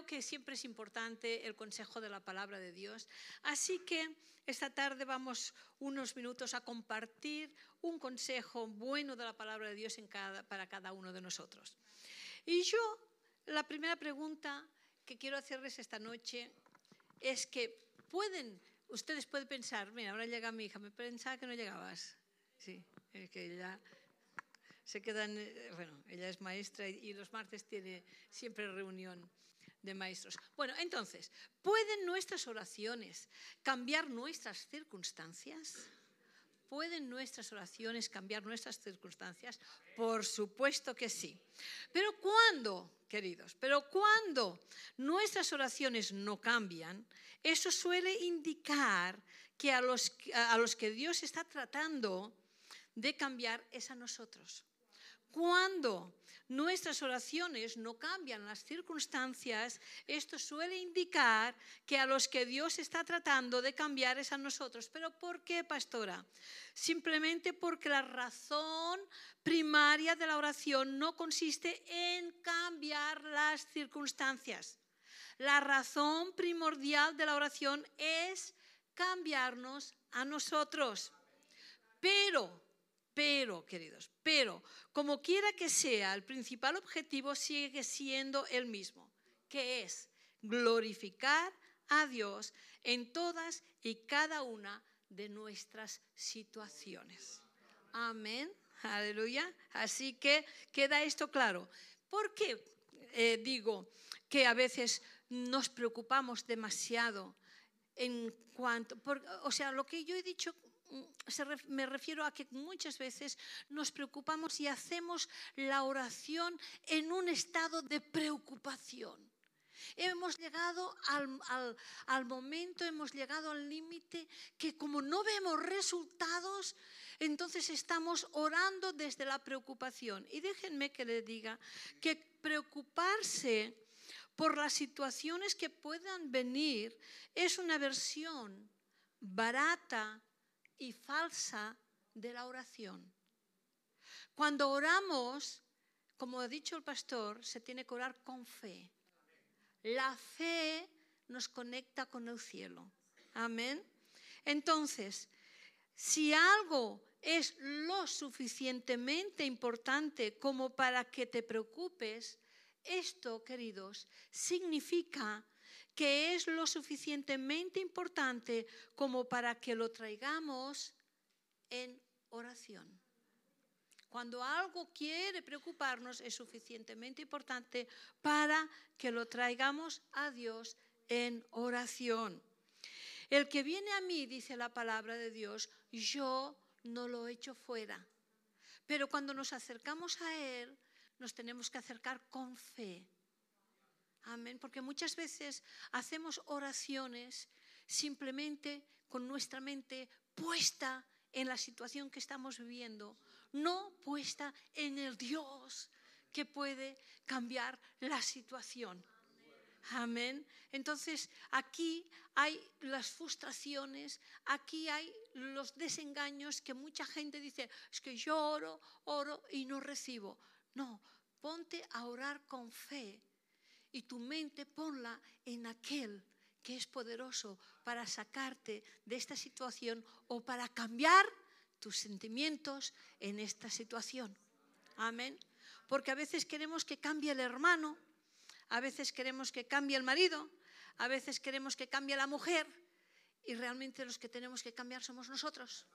creo que siempre es importante el consejo de la palabra de Dios. Así que esta tarde vamos unos minutos a compartir un consejo bueno de la palabra de Dios para cada uno de nosotros. Y yo, la primera pregunta que quiero hacerles esta noche es que pueden, ustedes pueden pensar, mira, ahora llega mi hija, me pensaba que no llegabas. Sí, es que ella se quedan, eh, bueno, ella es maestra y los martes tiene siempre reunión de maestros. Bueno, entonces, ¿pueden nuestras oraciones cambiar nuestras circunstancias? ¿Pueden nuestras oraciones cambiar nuestras circunstancias? Por supuesto que sí. Pero cuando, queridos, pero cuando nuestras oraciones no cambian, eso suele indicar que a los, a los que Dios está tratando de cambiar es a nosotros. Cuando nuestras oraciones no cambian las circunstancias, esto suele indicar que a los que Dios está tratando de cambiar es a nosotros. ¿Pero por qué, pastora? Simplemente porque la razón primaria de la oración no consiste en cambiar las circunstancias. La razón primordial de la oración es cambiarnos a nosotros. Pero pero, queridos, pero, como quiera que sea, el principal objetivo sigue siendo el mismo, que es glorificar a Dios en todas y cada una de nuestras situaciones. Amén. Aleluya. Así que queda esto claro. ¿Por qué eh, digo que a veces nos preocupamos demasiado en cuanto, o sea, lo que yo he dicho me refiero a que muchas veces nos preocupamos y hacemos la oración en un estado de preocupación. Hemos llegado al, momento, hemos llegado al límite que como no vemos resultados, entonces estamos orando desde la preocupación. Y déjenme que le diga que preocuparse por las situaciones que puedan venir es una versión barata y falsa de la oración. Cuando oramos, como ha dicho el pastor, se tiene que orar con fe. La fe nos conecta con el cielo. Amén. Entonces, si algo es lo suficientemente importante como para que te preocupes, esto, queridos, significa que es lo suficientemente importante como para que lo traigamos en oración. Cuando algo quiere preocuparnos es suficientemente importante para que lo traigamos a Dios en oración. El que viene a mí, dice la palabra de Dios, yo no lo echo fuera. Pero cuando nos acercamos a Él, nos tenemos que acercar con fe Amén. Porque muchas veces hacemos oraciones simplemente con nuestra mente puesta en la situación que estamos viviendo, no puesta en el Dios que puede cambiar la situación. Amén. Entonces, aquí hay las frustraciones, aquí hay los desengaños que mucha gente dice, es que yo oro, oro y no recibo. No, ponte a orar con fe y tu mente ponla en aquel que es poderoso para sacarte de esta situación o para cambiar tus sentimientos en esta situación. Amén. Porque a veces queremos que cambie el hermano, a veces queremos que cambie el marido, a veces queremos que cambie la mujer y realmente los que tenemos que cambiar somos nosotros.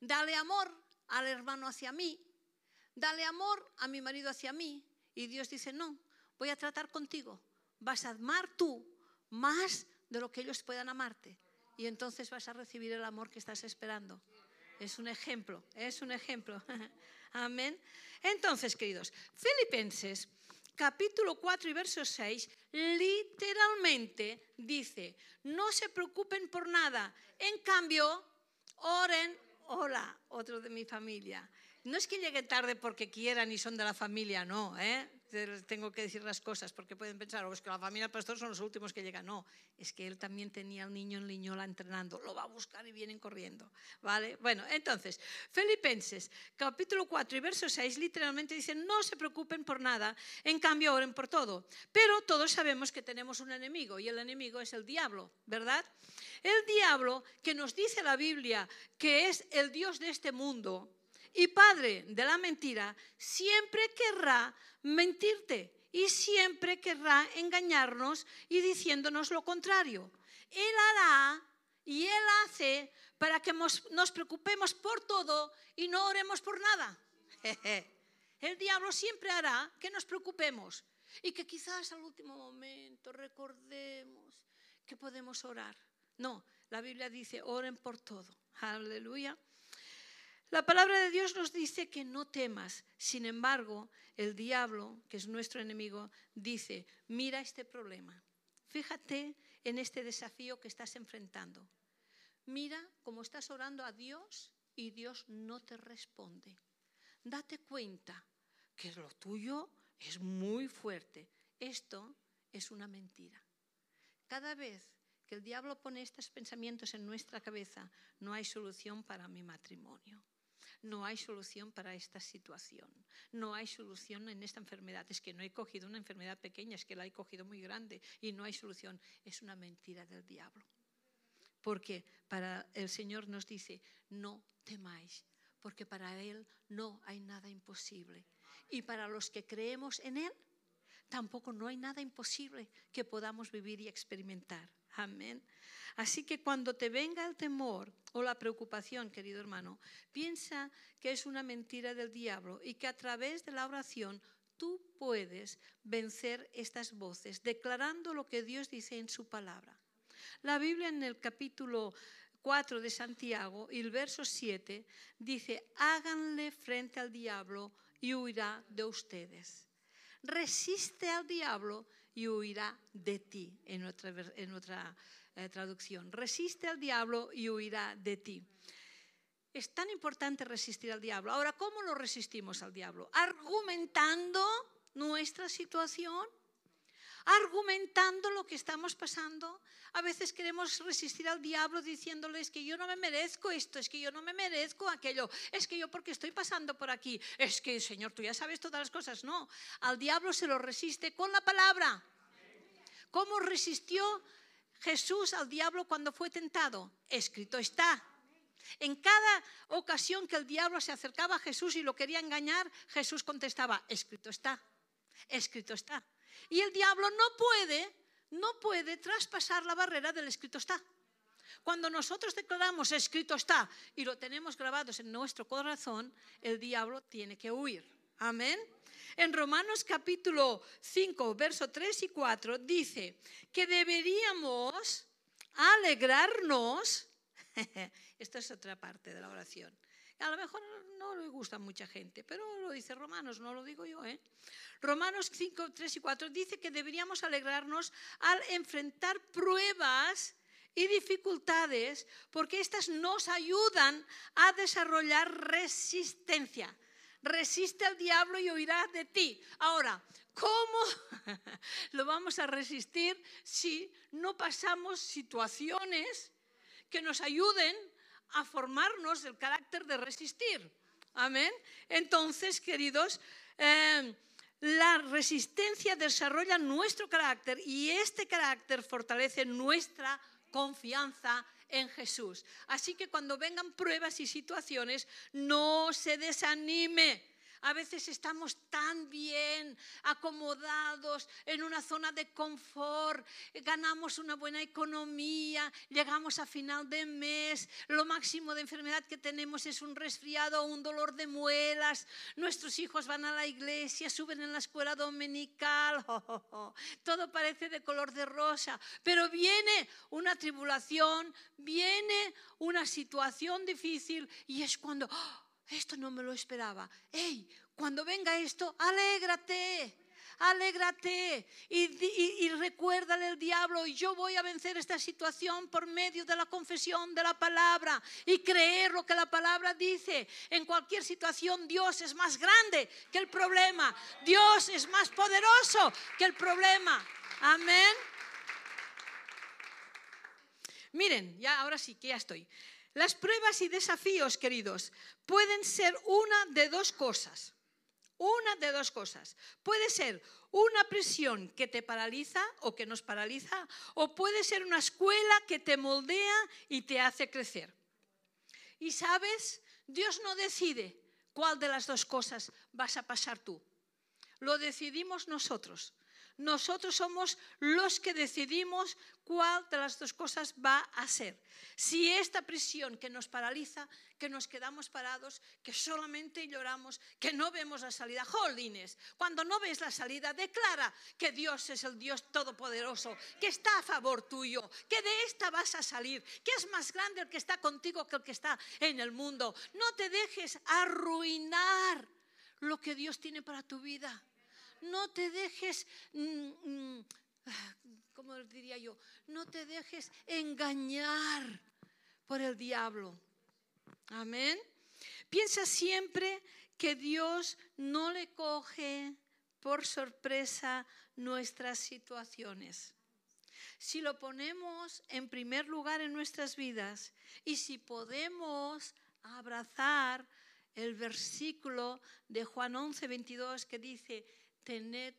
Dale amor al hermano hacia mí, dale amor a mi marido hacia mí y Dios dice, no, voy a tratar contigo. Vas a amar tú más de lo que ellos puedan amarte. Y entonces vas a recibir el amor que estás esperando. Es un ejemplo, es un ejemplo. Amén. Entonces, queridos, Filipenses capítulo 4 y verso 6 literalmente dice, no se preocupen por nada, en cambio, oren, hola, otro de mi familia. No es que lleguen tarde porque quieran y son de la familia, no, ¿eh? Tengo que decir las cosas porque pueden pensar, oh, que la familia del pastor son los últimos que llegan. No, es que él también tenía al niño en Liñola entrenando, lo va a buscar y vienen corriendo. ¿Vale? Bueno, entonces, Filipenses, capítulo 4 y verso 6, literalmente dicen, no se preocupen por nada, en cambio oren por todo. Pero todos sabemos que tenemos un enemigo y el enemigo es el diablo, ¿verdad? El diablo que nos dice la Biblia que es el Dios de este mundo, y padre de la mentira, siempre querrá mentirte y siempre querrá engañarnos y diciéndonos lo contrario. Él hará y Él hace para que nos preocupemos por todo y no oremos por nada. El diablo siempre hará que nos preocupemos y que quizás al último momento recordemos que podemos orar. No, la Biblia dice, oren por todo. Aleluya. La palabra de Dios nos dice que no temas. Sin embargo, el diablo, que es nuestro enemigo, dice, mira este problema. Fíjate en este desafío que estás enfrentando. Mira cómo estás orando a Dios y Dios no te responde. Date cuenta que lo tuyo es muy fuerte. Esto es una mentira. Cada vez que el diablo pone estos pensamientos en nuestra cabeza, no hay solución para mi matrimonio no hay solución para esta situación, no hay solución en esta enfermedad. Es que no he cogido una enfermedad pequeña, es que la he cogido muy grande y no hay solución. Es una mentira del diablo. Porque para el Señor nos dice, no temáis, porque para Él no hay nada imposible. Y para los que creemos en Él, tampoco no hay nada imposible que podamos vivir y experimentar. Amén. Así que cuando te venga el temor o la preocupación, querido hermano, piensa que es una mentira del diablo y que a través de la oración tú puedes vencer estas voces, declarando lo que Dios dice en su palabra. La Biblia en el capítulo 4 de Santiago y el verso 7 dice, háganle frente al diablo y huirá de ustedes. Resiste al diablo y huirá de ti, en otra, en otra eh, traducción. Resiste al diablo y huirá de ti. Es tan importante resistir al diablo. Ahora, ¿cómo lo resistimos al diablo? Argumentando nuestra situación, argumentando lo que estamos pasando. A veces queremos resistir al diablo diciéndoles que yo no me merezco esto, es que yo no me merezco aquello, es que yo porque estoy pasando por aquí, es que Señor, tú ya sabes todas las cosas. No, al diablo se lo resiste con la palabra. ¿Cómo resistió Jesús al diablo cuando fue tentado? Escrito está. En cada ocasión que el diablo se acercaba a Jesús y lo quería engañar, Jesús contestaba, escrito está, escrito está. Y el diablo no puede, no puede traspasar la barrera del escrito está. Cuando nosotros declaramos escrito está y lo tenemos grabados en nuestro corazón, el diablo tiene que huir. Amén. En Romanos capítulo 5, verso 3 y 4 dice que deberíamos alegrarnos. Esta es otra parte de la oración. A lo mejor no le gusta a mucha gente, pero lo dice Romanos, no lo digo yo. ¿eh? Romanos 5, 3 y 4 dice que deberíamos alegrarnos al enfrentar pruebas y dificultades, porque estas nos ayudan a desarrollar resistencia resiste al diablo y oirá de ti. Ahora, ¿cómo lo vamos a resistir si no pasamos situaciones que nos ayuden a formarnos el carácter de resistir? Amén. Entonces, queridos, eh, la resistencia desarrolla nuestro carácter y este carácter fortalece nuestra confianza en Jesús. Así que cuando vengan pruebas y situaciones, no se desanime. A veces estamos tan bien acomodados en una zona de confort, ganamos una buena economía, llegamos a final de mes, lo máximo de enfermedad que tenemos es un resfriado o un dolor de muelas, nuestros hijos van a la iglesia, suben en la escuela dominical, todo parece de color de rosa, pero viene una tribulación, viene una situación difícil y es cuando esto no me lo esperaba. ¡Ey! Cuando venga esto, alégrate. alégrate y, y, recuérdale al diablo, yo voy a vencer esta situación por medio de la confesión de la palabra y creer lo que la palabra dice. En cualquier situación Dios es más grande que el problema, Dios es más poderoso que el problema. Amén. Miren, ya ahora sí que ya estoy. Las pruebas y desafíos, queridos, pueden ser una de dos cosas. Una de dos cosas. Puede ser una presión que te paraliza o que nos paraliza, o puede ser una escuela que te moldea y te hace crecer. Y sabes, Dios no decide cuál de las dos cosas vas a pasar tú. Lo decidimos nosotros. Nosotros somos los que decidimos cuál de las dos cosas va a ser. Si esta prisión que nos paraliza, que nos quedamos parados, que solamente lloramos, que no vemos la salida. Jolines, cuando no ves la salida, declara que Dios es el Dios todopoderoso, que está a favor tuyo, que de esta vas a salir, que es más grande el que está contigo que el que está en el mundo. No te dejes arruinar lo que Dios tiene para tu vida no te dejes, mm, mm, ¿cómo diría yo? No te dejes engañar por el diablo. Amén. Piensa siempre que Dios no le coge por sorpresa nuestras situaciones. Si lo ponemos en primer lugar en nuestras vidas y si podemos abrazar el versículo de Juan 11, 22 que dice, tened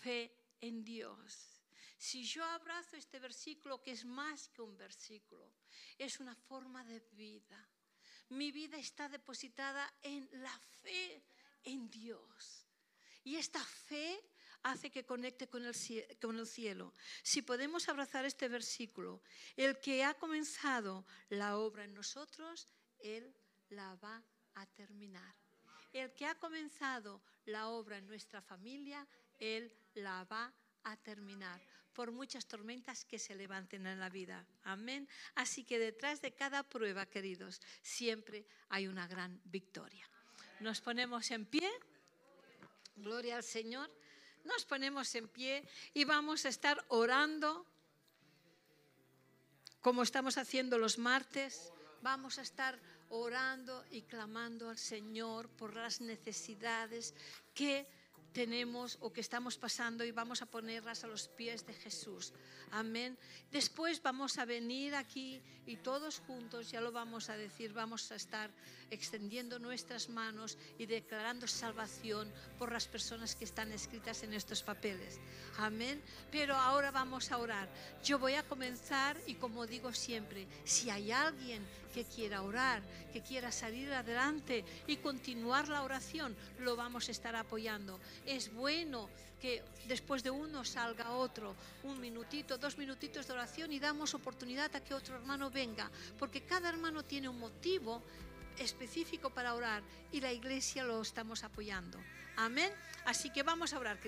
fe en Dios. Si yo abrazo este versículo, que es más que un versículo, es una forma de vida. Mi vida está depositada en la fe en Dios. Y esta fe hace que conecte con el, con el, cielo. Si podemos abrazar este versículo, el que ha comenzado la obra en nosotros, Él la va a terminar. El que ha comenzado la obra en nuestra familia, Él la va a terminar por muchas tormentas que se levanten en la vida. Amén. Así que detrás de cada prueba, queridos, siempre hay una gran victoria. Nos ponemos en pie. Gloria al Señor. Nos ponemos en pie y vamos a estar orando como estamos haciendo los martes. Vamos a estar orando y clamando al Señor por las necesidades que tenemos o que estamos pasando y vamos a ponerlas a los pies de Jesús. Amén. Después vamos a venir aquí y todos juntos, ya lo vamos a decir, vamos a estar extendiendo nuestras manos y declarando salvación por las personas que están escritas en estos papeles. Amén. Pero ahora vamos a orar. Yo voy a comenzar y como digo siempre, si hay alguien que quiera orar, que quiera salir adelante y continuar la oración, lo vamos a estar apoyando. Es bueno que después de uno salga otro, un minutito, dos minutitos de oración y damos oportunidad a que otro hermano venga, porque cada hermano tiene un motivo específico para orar y la iglesia lo estamos apoyando. Amén. Así que vamos a orar.